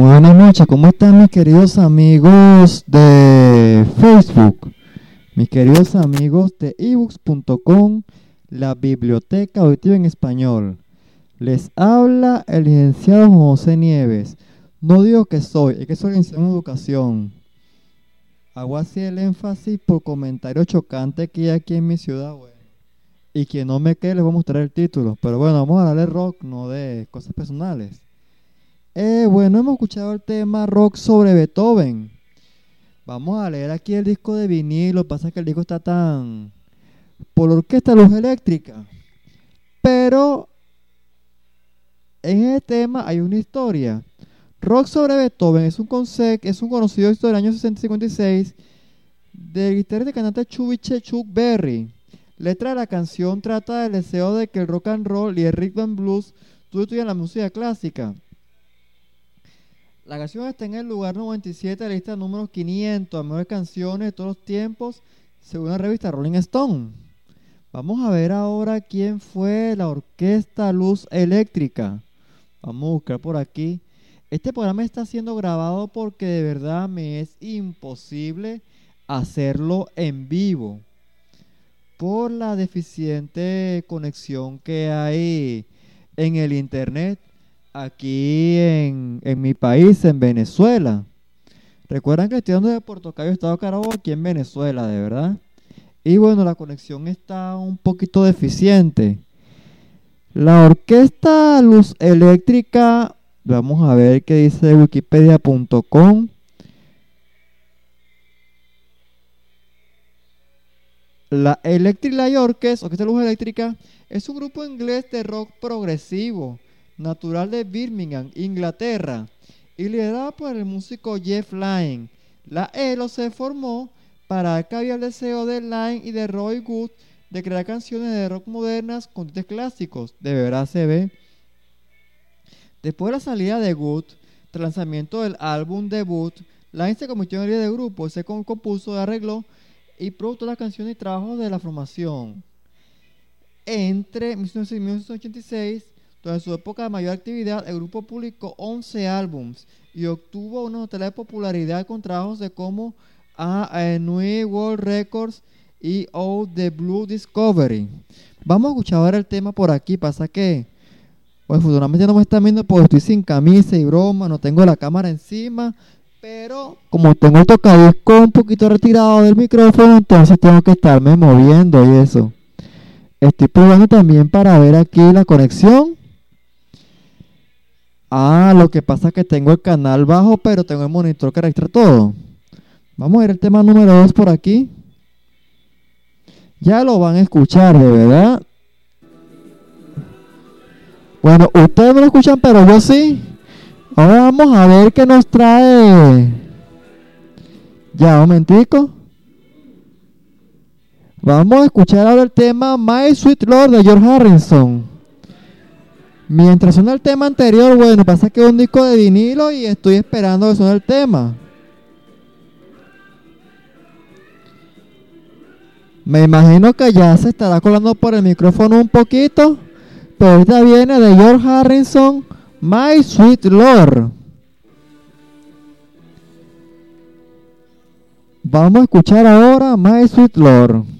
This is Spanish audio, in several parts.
muy buenas noches, ¿cómo están mis queridos amigos de Facebook? Mis queridos amigos de ebooks.com, la biblioteca auditiva en español. Les habla el licenciado José Nieves. No digo que soy, es que soy licenciado en educación. Hago así el énfasis por comentario chocante que hay aquí en mi ciudad, bueno. Y quien no me quede les voy a mostrar el título. Pero bueno, vamos a hablar de rock, no de cosas personales. Eh, bueno, hemos escuchado el tema rock sobre Beethoven. Vamos a leer aquí el disco de vinilo. Lo que pasa es que el disco está tan. por orquesta luz eléctrica. Pero. En ese tema hay una historia. Rock sobre Beethoven es un concept, es un conocido historia del año 60-56 del guitarrista y cantante Chubiche Chuck Berry. Letra de la canción trata del deseo de que el rock and roll y el rhythm and blues sustituyan la música clásica. La canción está en el lugar 97 de la lista número 500 de mejores canciones de todos los tiempos, según la revista Rolling Stone. Vamos a ver ahora quién fue la Orquesta Luz Eléctrica. Vamos a buscar por aquí. Este programa está siendo grabado porque de verdad me es imposible hacerlo en vivo por la deficiente conexión que hay en el internet aquí en, en mi país, en Venezuela. Recuerdan que estoy hablando de Puerto Cayo, Estado Carabobo, aquí en Venezuela, de verdad. Y bueno, la conexión está un poquito deficiente. La orquesta Luz Eléctrica, vamos a ver qué dice wikipedia.com. La Electric Light Orchestra, Orquesta Luz Eléctrica, es un grupo inglés de rock progresivo, natural de Birmingham, Inglaterra, y liderado por el músico Jeff Lynne. La ELO se formó para que había el deseo de Lynne y de Roy Good de crear canciones de rock modernas con tintes clásicos. De verdad se ve. Después de la salida de Good, tras el lanzamiento del álbum debut, Lynne se convirtió en el líder del grupo se compuso, arregló y produjo las canciones y trabajos de la formación. Entre 1986 durante su época de mayor actividad, el grupo publicó 11 álbums y obtuvo una notable popularidad con trabajos de como a, New World Records y All the Blue Discovery. Vamos a escuchar ahora el tema por aquí. Pasa que, pues, futuramente no me están viendo porque estoy sin camisa y broma, no tengo la cámara encima. Pero como tengo el tocadisco un poquito retirado del micrófono, entonces tengo que estarme moviendo y eso. Estoy probando también para ver aquí la conexión. Ah, lo que pasa es que tengo el canal bajo, pero tengo el monitor que registra todo. Vamos a ver el tema número 2 por aquí. Ya lo van a escuchar, de verdad. Bueno, ustedes no lo escuchan, pero yo sí. Ahora vamos a ver qué nos trae. Ya, un momentico. Vamos a escuchar ahora el tema My Sweet Lord de George Harrison. Mientras suena el tema anterior, bueno, pasa que es un disco de vinilo y estoy esperando que suene el tema. Me imagino que ya se estará colando por el micrófono un poquito. Pero ahorita viene de George Harrison, My Sweet Lord. Vamos a escuchar ahora My Sweet Lord.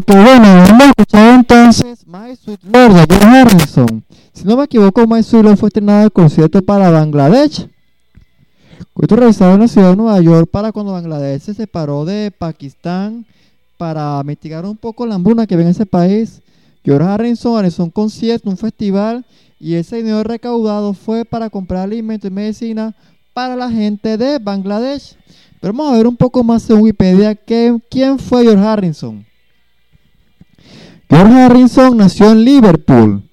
Ok, bueno, hemos escuchado entonces My Sweet Lord de George Harrison. Si no me equivoco, My Sweet Lord fue estrenado en el concierto para Bangladesh. Esto realizado en la ciudad de Nueva York para cuando Bangladesh se separó de Pakistán para mitigar un poco la hambruna que ve en ese país. George Harrison realizó un concierto, un festival, y ese dinero recaudado fue para comprar alimentos y medicina para la gente de Bangladesh. Pero vamos a ver un poco más en Wikipedia que, quién fue George Harrison. George Harrison nació en Liverpool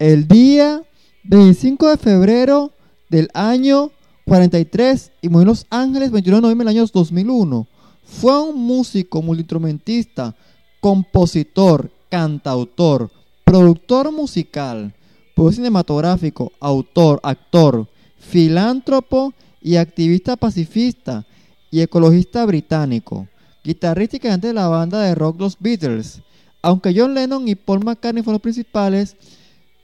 el día 25 de febrero del año 43 y murió en Los Ángeles 21 de noviembre del año 2001. Fue un músico, multiinstrumentista, compositor, cantautor, productor musical, productor cinematográfico, autor, actor, filántropo y activista pacifista y ecologista británico, guitarrista y cantante de la banda de rock Los Beatles. Aunque John Lennon y Paul McCartney fueron los principales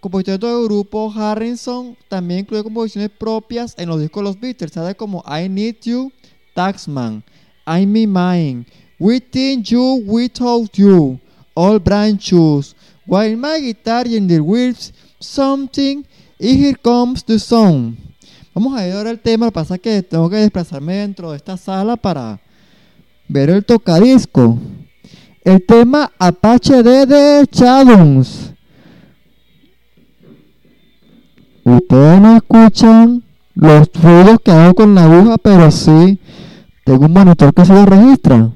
compositores del grupo, Harrison también incluye composiciones propias en los discos de los Beatles, tales como I Need You, Taxman, I'm Me Mine, Within You, Without You, All Brand Shoes, While My Guitar in the Wheels, Something, y Here Comes the Song. Vamos a ver ahora el tema, lo que pasa es que tengo que desplazarme dentro de esta sala para ver el tocadisco. El tema Apache de Shadows. Ustedes no escuchan los ruidos que hago con la aguja, pero sí tengo un monitor que se lo registra.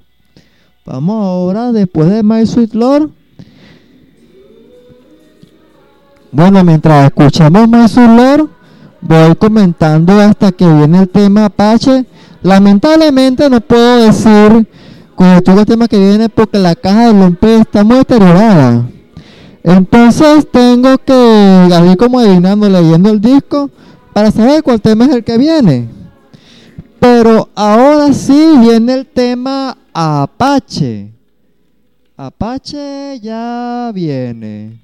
Vamos ahora, después de My Sweet Lord. Bueno, mientras escuchamos My Sweet Lord, voy comentando hasta que viene el tema Apache. Lamentablemente no puedo decir con todo el tema que viene porque la caja de Lompe está muy deteriorada. Entonces tengo que ir como adivinando, leyendo el disco para saber cuál tema es el que viene. Pero ahora sí viene el tema Apache. Apache ya viene.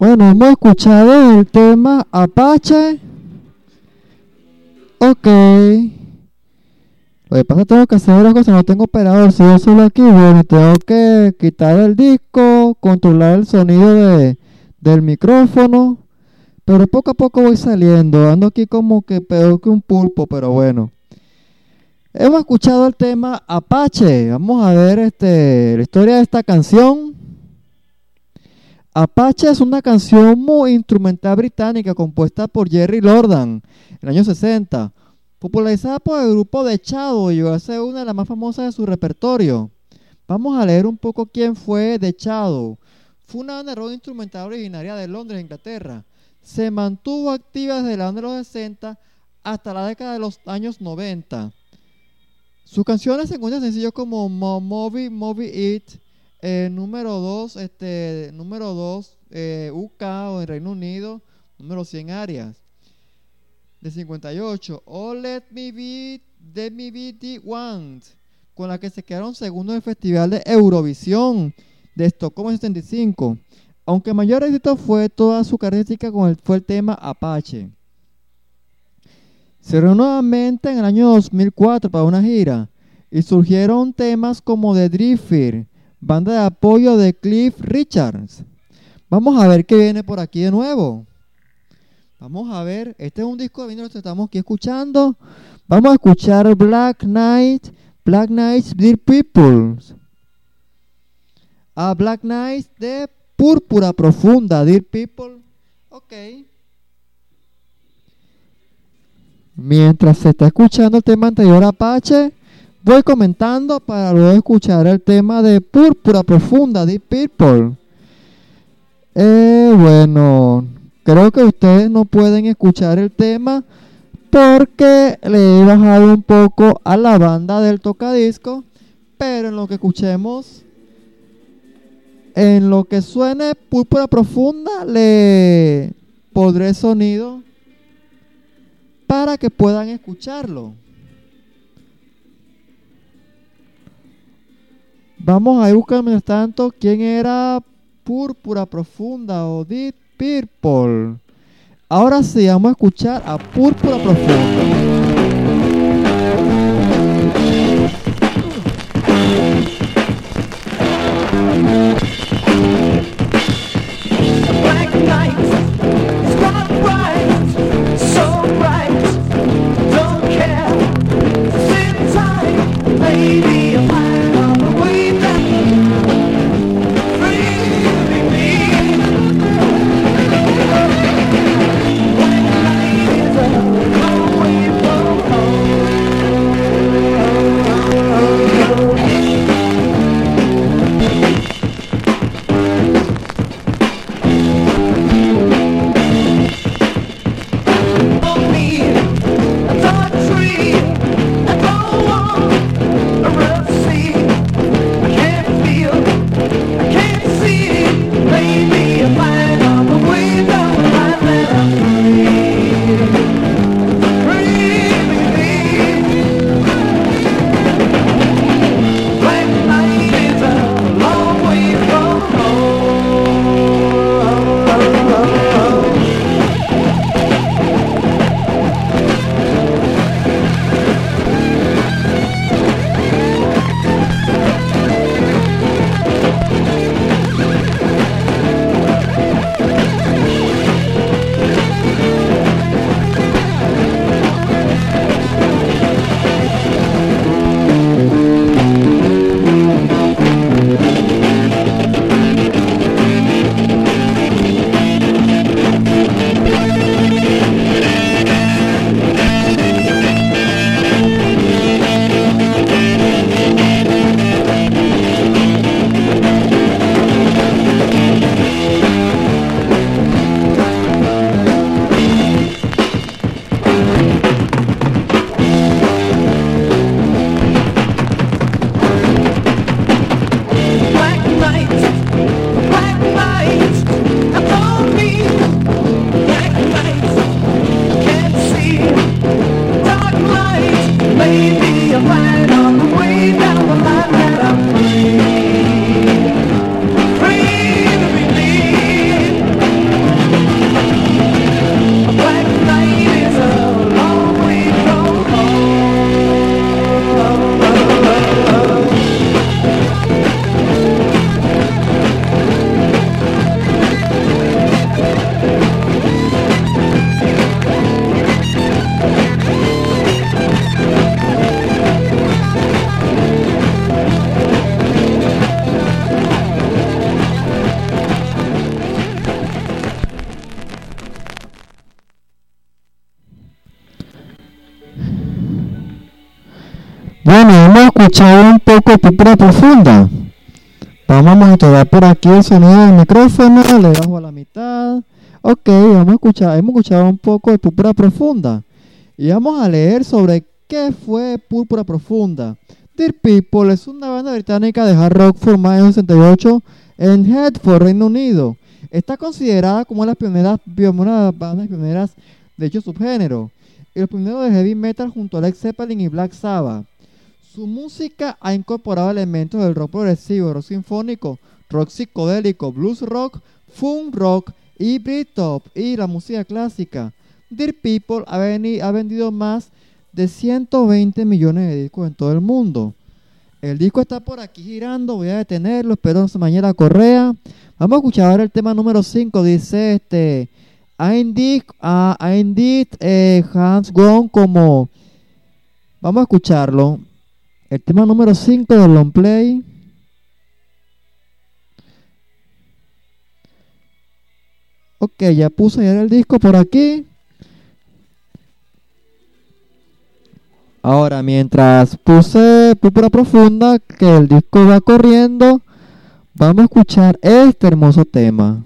Bueno, hemos escuchado el tema Apache. Ok. Lo que pasa es que tengo que hacer las cosas, no tengo operador, si yo solo aquí, bueno, tengo que quitar el disco, controlar el sonido de, del micrófono, pero poco a poco voy saliendo, ando aquí como que peor que un pulpo, pero bueno. Hemos escuchado el tema Apache, vamos a ver este, la historia de esta canción. Apache es una canción muy instrumental británica compuesta por Jerry Lordan en el año 60 popularizada por el grupo de Chado y llegó a ser una de las más famosas de su repertorio. Vamos a leer un poco quién fue de Chado. Fue una banda rock instrumental originaria de Londres, Inglaterra. Se mantuvo activa desde la de los 60 hasta la década de los años 90. Sus canciones se encuentran sencillos como Movie, Movie It, eh, número 2, este, número 2, eh, UK o en Reino Unido, número 100 áreas de 58, Oh Let Me Be, Let Me Be The One, con la que se quedaron segundos en el Festival de Eurovisión de Estocolmo en 75. Aunque mayor éxito fue toda su característica con el, fue el tema Apache. Se reunió nuevamente en el año 2004 para una gira y surgieron temas como The Drifter, banda de apoyo de Cliff Richards. Vamos a ver qué viene por aquí de nuevo. Vamos a ver, este es un disco de vinilo que estamos aquí escuchando. Vamos a escuchar Black Knight, Black Knights Dear People. A Black Knight de Púrpura Profunda, Dear People. Ok. Mientras se está escuchando el tema anterior Apache, voy comentando para luego escuchar el tema de Púrpura Profunda, Dear People. Eh, bueno, Creo que ustedes no pueden escuchar el tema porque le he bajado un poco a la banda del tocadisco, pero en lo que escuchemos, en lo que suene púrpura profunda, le podré sonido para que puedan escucharlo. Vamos a buscar mientras tanto quién era Púrpura Profunda o Deep Purple. Ahora sí, vamos a escuchar a Púrpura Profunda. Escuchar un poco de púrpura profunda. Vamos a monitorear por aquí el sonido del micrófono, le bajo a la mitad. Ok, vamos a escuchar, hemos escuchado un poco de púrpura profunda. Y vamos a leer sobre qué fue púrpura profunda. Dear People es una banda británica de hard rock formada en el 68 en Hertford, Reino Unido. Está considerada como una de las pioneras, una de las pioneras de dicho subgénero. Y los pioneros de heavy metal junto a Led Zeppelin y Black Sabbath. Su música ha incorporado elementos del rock progresivo, rock sinfónico, rock psicodélico, blues rock, funk rock y Britpop y la música clásica. Dear People ha, vendido más de 120 millones de discos en todo el mundo. El disco está por aquí girando, voy a detenerlo, espero se la correa. Vamos a escuchar ahora el tema número 5, dice este... Indeed, I indeed, Hans Gone como... Vamos a escucharlo. El tema número 5 del long play. Ok, ya puse ya el disco por aquí. Ahora, mientras puse Púrpura Profunda, que el disco va corriendo, vamos a escuchar este hermoso tema.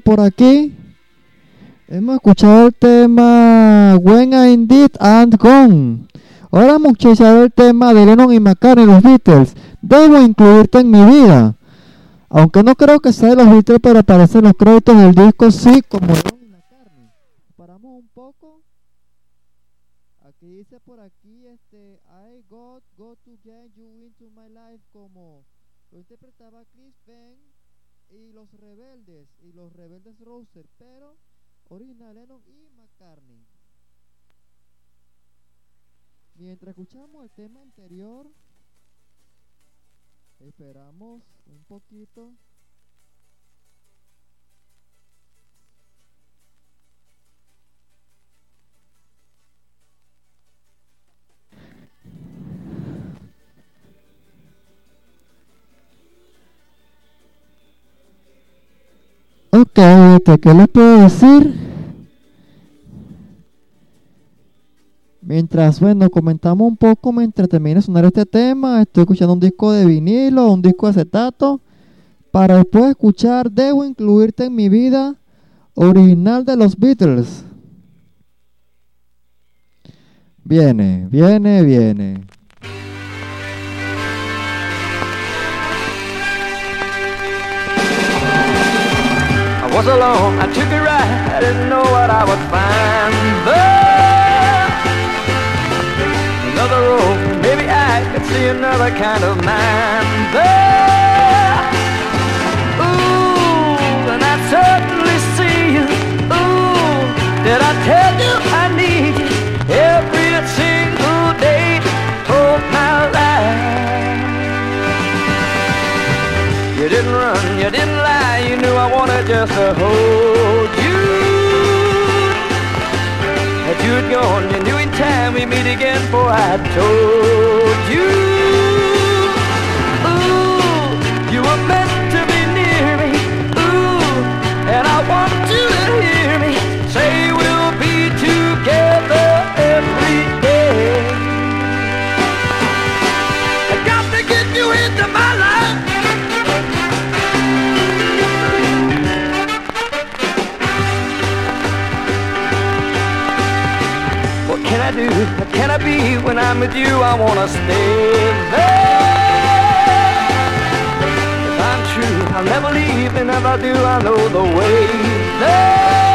Por aquí. Hemos escuchado el tema When I Did and Gone. Ahora vamos a escuchar el tema de Lennon y McCartney, los Beatles. Debo incluirte en mi vida. Aunque no creo que sea de los Beatles, pero aparecen los créditos del disco, sí, como Lennon y McCartney. Paramos un poco. Aquí dice por aquí, este, I got, got to get you into my life, como lo interpretaba Chris Ben y los rebeldes, y los rebeldes Rouser, pero original Lennon y McCartney. Mientras escuchamos el tema anterior, esperamos un poquito. ¿Qué les puedo decir? Mientras, bueno, comentamos un poco mientras termina de sonar este tema, estoy escuchando un disco de vinilo, un disco de acetato, para después escuchar Debo incluirte en mi vida, original de los Beatles. Viene, viene, viene. Was alone, I took a ride, I didn't know what I would find. But another road, maybe I could see another kind of man. But, just to hold you. That you'd gone, you knew in time we meet again, for I told you. I'm with you? I wanna stay there. If I'm true, I'll never leave, and if I do, I know the way there.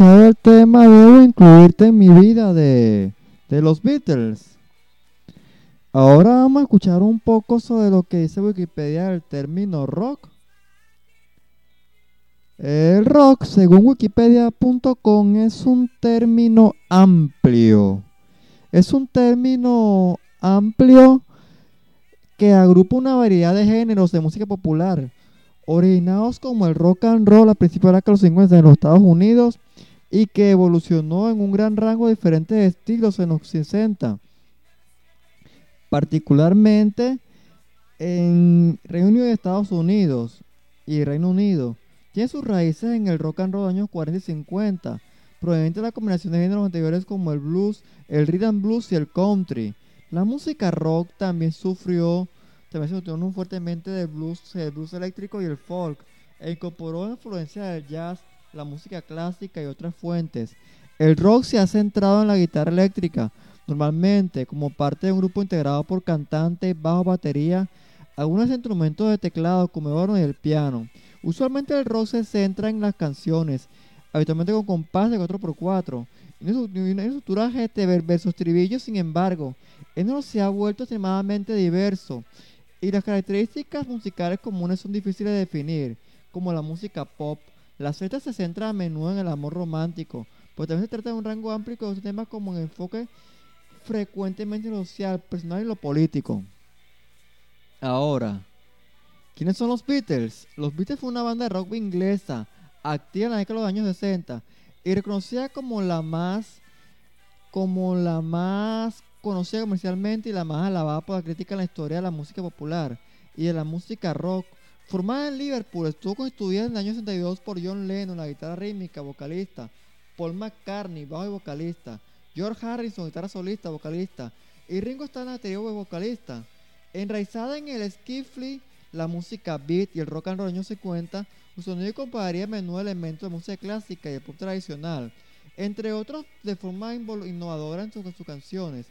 El tema Debo incluirte en mi vida de, de los Beatles. Ahora vamos a escuchar un poco sobre lo que dice Wikipedia del término rock. El rock, según wikipedia.com, es un término amplio. Es un término amplio que agrupa una variedad de géneros de música popular originados como el rock and roll a principios de la década de los 50 en los Estados Unidos y que evolucionó en un gran rango de diferentes estilos en los 60, particularmente en Reino Unido y Estados Unidos y Reino Unido. Tiene sus raíces en el rock and roll de años 40 y 50, proveniente de la combinación de géneros anteriores como el blues, el rhythm blues y el country. La música rock también sufrió también se nutrió fuertemente del blues, el blues eléctrico y el folk, e incorporó influencia del jazz, la música clásica y otras fuentes. El rock se ha centrado en la guitarra eléctrica, normalmente como parte de un grupo integrado por cantantes, bajo, batería, algunos instrumentos de teclado como el órgano y el piano. Usualmente el rock se centra en las canciones, habitualmente con compás de 4x4, y una estru- y una estructura GT versus estribillos, sin embargo, el género se ha vuelto extremadamente diverso y las características musicales comunes son difíciles de definir, como la música pop. Las letras se centran a menudo en el amor romántico, pero también se trata de un rango amplio de temas como en enfoque frecuentemente social, personal y lo político. Ahora, ¿quiénes son los Beatles? Los Beatles fue una banda de rock inglesa, activa en la década de los años 60 y reconocida como la más como la más conocida comercialmente y la más alabada por la crítica en la historia de la música popular y de la música rock. Formada en Liverpool, estuvo constituida en el año 62 por John Lennon, la guitarra rítmica, vocalista, Paul McCartney, bajo y vocalista, George Harrison, guitarra solista, vocalista, y Ringo Starr, batería vocalista. Enraizada en el skiffle, la música beat y el rock and roll de años 50, su sonido compararía menudo elementos de música clásica y el pop tradicional, entre otros de forma innovadora en sus, sus canciones.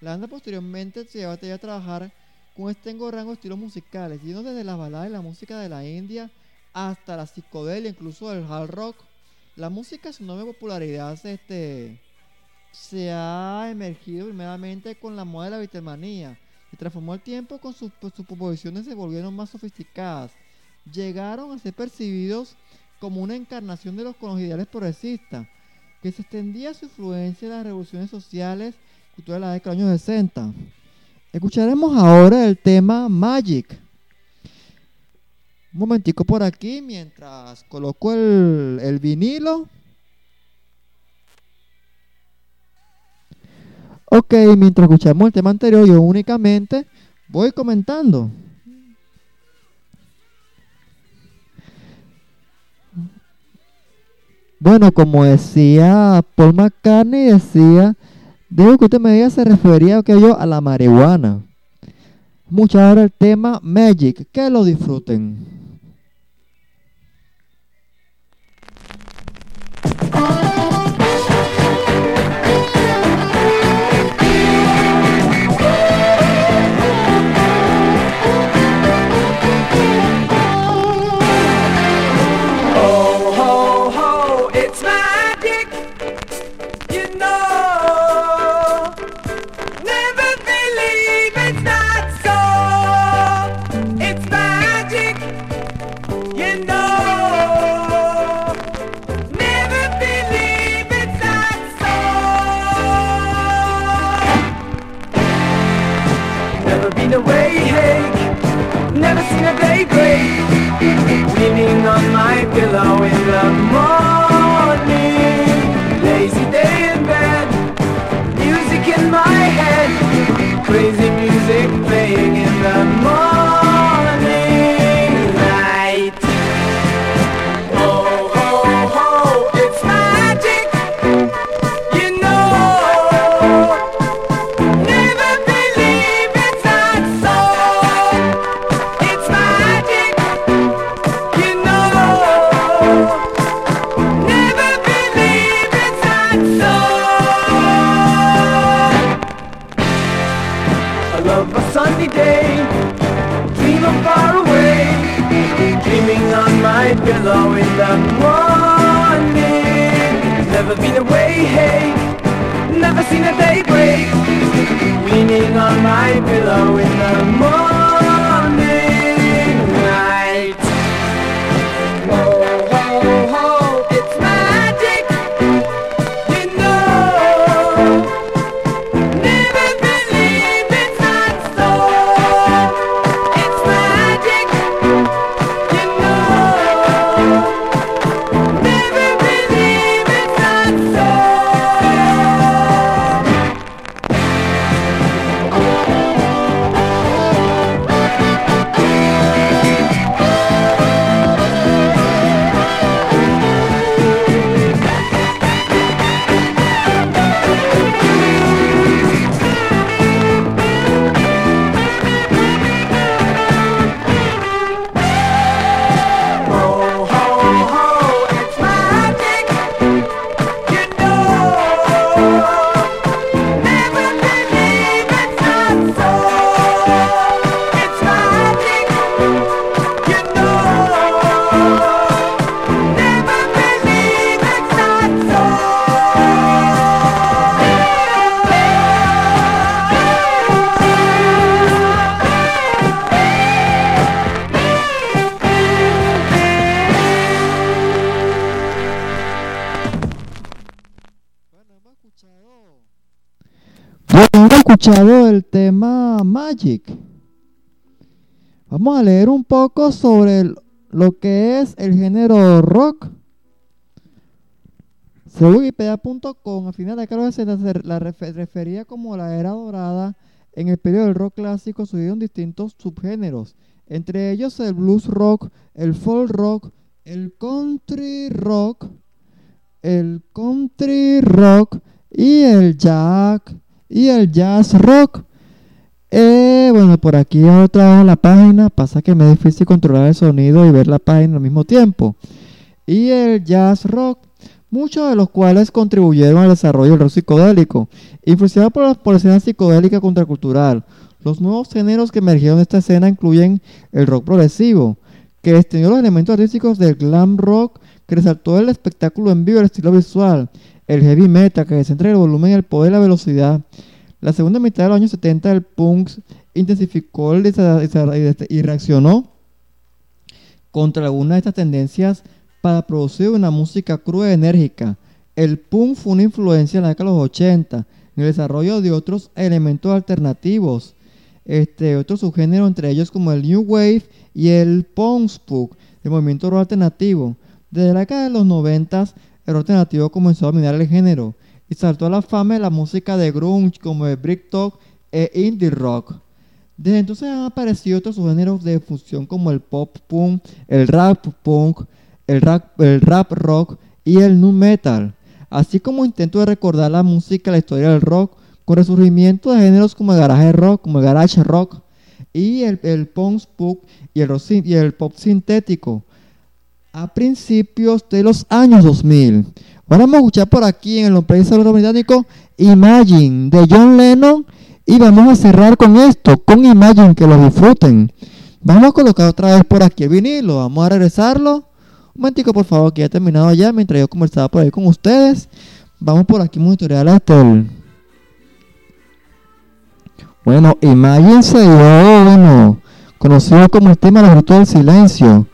La banda posteriormente se llevó a trabajar con este rango de estilos musicales, yendo desde las baladas y la música de la India hasta la psicodelia, incluso el hard rock. La música, su enorme popularidad, se, este, se ha emergido primeramente con la moda de la Beatlemanía. Se transformó al tiempo con sus, pues, sus proposiciones se volvieron más sofisticadas. Llegaron a ser percibidos como una encarnación de los con los ideales progresistas, que se extendía su influencia en las revoluciones sociales culturales de los años 60. Escucharemos ahora el tema Magic. Un momentico por aquí mientras coloco el, el vinilo. Ok, mientras escuchamos el tema anterior, yo únicamente voy comentando. Bueno, como decía Paul McCartney, decía, digo que usted me diga, se refería que yo a la marihuana. Mucho ahora el tema Magic, que lo disfruten. My pillow in the morning. Never been away, hey, never seen a day break, leaning on my pillow in the morning escuchado el tema Magic. Vamos a leer un poco sobre lo que es el género rock. Según Wikipedia.com, a finales de la década de los 60 se la refe- refería como la era dorada en el periodo del rock clásico surgieron distintos subgéneros, entre ellos el blues rock, el folk rock, el country rock, el country rock y el jazz y el jazz rock. Eh, bueno, por aquí otra vez la página. Pasa que me es difícil controlar el sonido y ver la página al mismo tiempo. Y el jazz rock, muchos de los cuales contribuyeron al desarrollo del rock psicodélico, influenciado por la, por escena psicodélica contracultural. Los nuevos géneros que emergieron de esta escena incluyen el rock progresivo, que extendió los elementos artísticos del glam rock, que resaltó el espectáculo en vivo y el estilo visual, el heavy metal, que centra el volumen, el poder y la velocidad. La segunda mitad de los años 70 el punk intensificó el desa- y reaccionó contra algunas de estas tendencias para producir una música cruda y enérgica. El punk fue una influencia en la década de los 80 en el desarrollo de otros elementos alternativos, este, otros subgéneros entre ellos como el New Wave y el Punk Punk, el movimiento rock alternativo. Desde la década de los 90 el alternativo comenzó a dominar el género y saltó a la fama la música de grunge como el Talk e indie rock. Desde entonces han aparecido otros subgéneros de fusión como el pop punk, el rap punk, el rap, rock y el nu metal, así como intento de recordar la música la historia del rock con resurgimiento de géneros como el garage rock, como el garage rock y el, punk punk y el, y el pop sintético a principios de los años 2000. Ahora vamos a escuchar por aquí en el país británico Imagine de John Lennon y vamos a cerrar con esto, con Imagine, que lo disfruten. Vamos a colocar otra vez por aquí el vinilo, vamos a regresarlo. Un momentico por favor, que ya terminado ya, mientras yo conversaba por ahí con ustedes. Vamos por aquí monitorear hasta el... Bueno, Imagine se dio, bueno, conocido como el tema del grito del silencio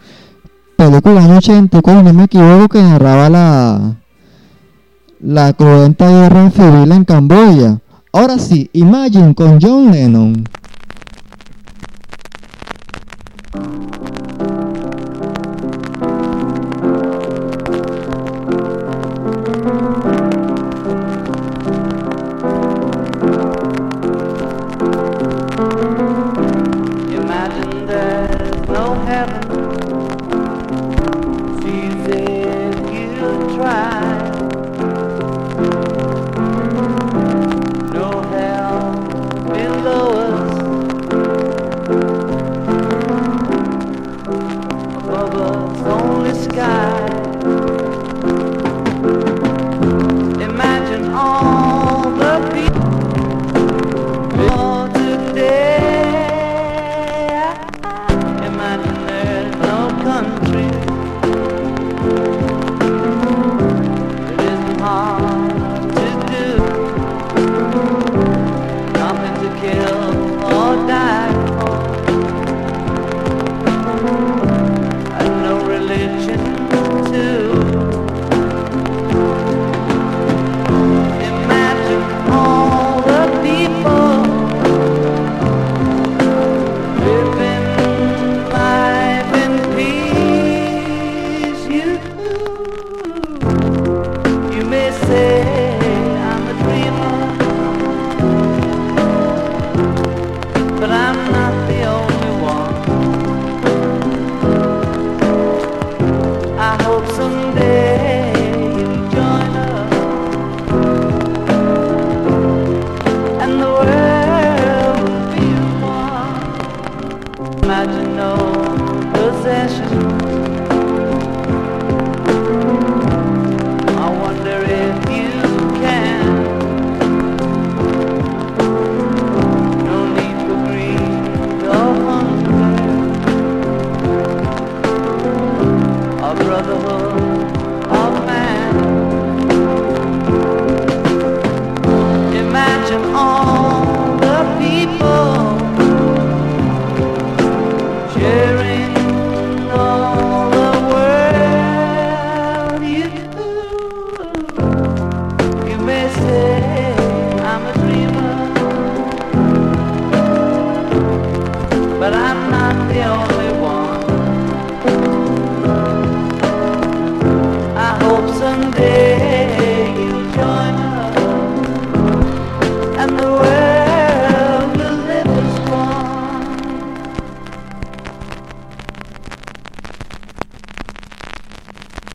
película año 84, no me equivoco, que narraba la, la cruenta guerra civil en Camboya. Ahora sí, Imagine con John Lennon.